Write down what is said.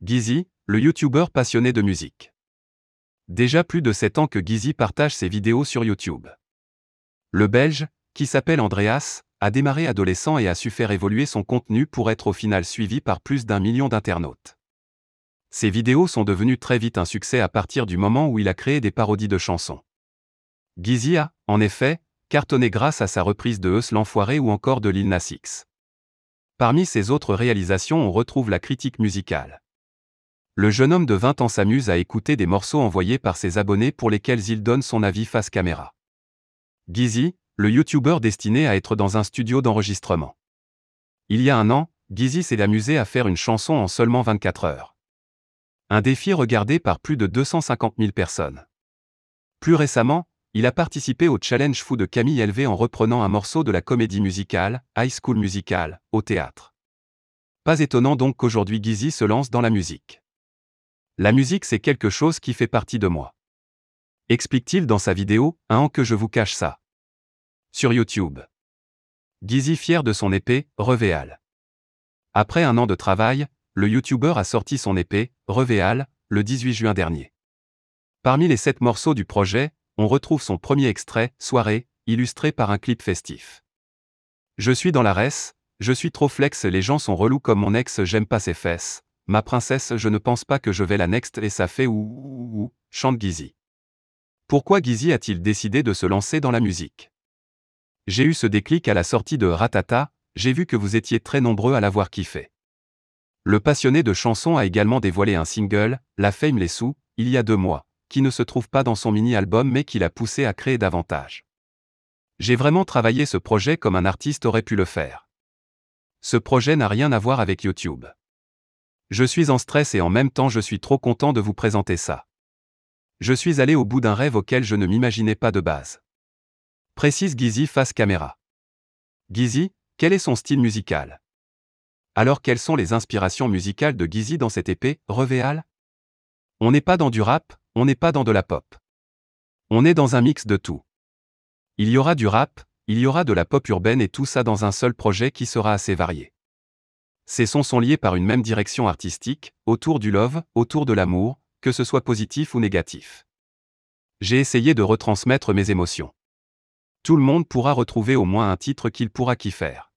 Gizzy, le youtubeur passionné de musique. Déjà plus de 7 ans que Gizzy partage ses vidéos sur YouTube. Le Belge, qui s'appelle Andreas, a démarré adolescent et a su faire évoluer son contenu pour être au final suivi par plus d'un million d'internautes. Ses vidéos sont devenues très vite un succès à partir du moment où il a créé des parodies de chansons. Gizzy a, en effet, cartonné grâce à sa reprise de Eus l'Enfoiré ou encore de Lil Nas. Parmi ses autres réalisations on retrouve la critique musicale. Le jeune homme de 20 ans s'amuse à écouter des morceaux envoyés par ses abonnés pour lesquels il donne son avis face caméra. Gizzy, le youtubeur destiné à être dans un studio d'enregistrement. Il y a un an, Gizzy s'est amusé à faire une chanson en seulement 24 heures. Un défi regardé par plus de 250 000 personnes. Plus récemment, il a participé au challenge fou de Camille Elvé en reprenant un morceau de la comédie musicale, High School Musical, au théâtre. Pas étonnant donc qu'aujourd'hui Gizzy se lance dans la musique. La musique c'est quelque chose qui fait partie de moi. Explique-t-il dans sa vidéo, un an que je vous cache ça. Sur YouTube. Gizzy fier de son épée, Revéal. Après un an de travail, le YouTuber a sorti son épée, Revéal, le 18 juin dernier. Parmi les sept morceaux du projet, on retrouve son premier extrait, Soirée, illustré par un clip festif. Je suis dans la res, je suis trop flex, les gens sont relous comme mon ex, j'aime pas ses fesses. Ma princesse, je ne pense pas que je vais la next et ça fait ou ou ou, chante Gizzy. Pourquoi Gizzy a-t-il décidé de se lancer dans la musique? J'ai eu ce déclic à la sortie de Ratata, j'ai vu que vous étiez très nombreux à l'avoir kiffé. Le passionné de chansons a également dévoilé un single, La Fame les sous, il y a deux mois, qui ne se trouve pas dans son mini-album mais qui l'a poussé à créer davantage. J'ai vraiment travaillé ce projet comme un artiste aurait pu le faire. Ce projet n'a rien à voir avec YouTube. Je suis en stress et en même temps je suis trop content de vous présenter ça. Je suis allé au bout d'un rêve auquel je ne m'imaginais pas de base. Précise Gizzy face caméra. Gizzy, quel est son style musical? Alors quelles sont les inspirations musicales de Gizzy dans cette épée, Revéal On n'est pas dans du rap, on n'est pas dans de la pop. On est dans un mix de tout. Il y aura du rap, il y aura de la pop urbaine et tout ça dans un seul projet qui sera assez varié. Ces sons sont liés par une même direction artistique, autour du love, autour de l'amour, que ce soit positif ou négatif. J'ai essayé de retransmettre mes émotions. Tout le monde pourra retrouver au moins un titre qu'il pourra kiffer.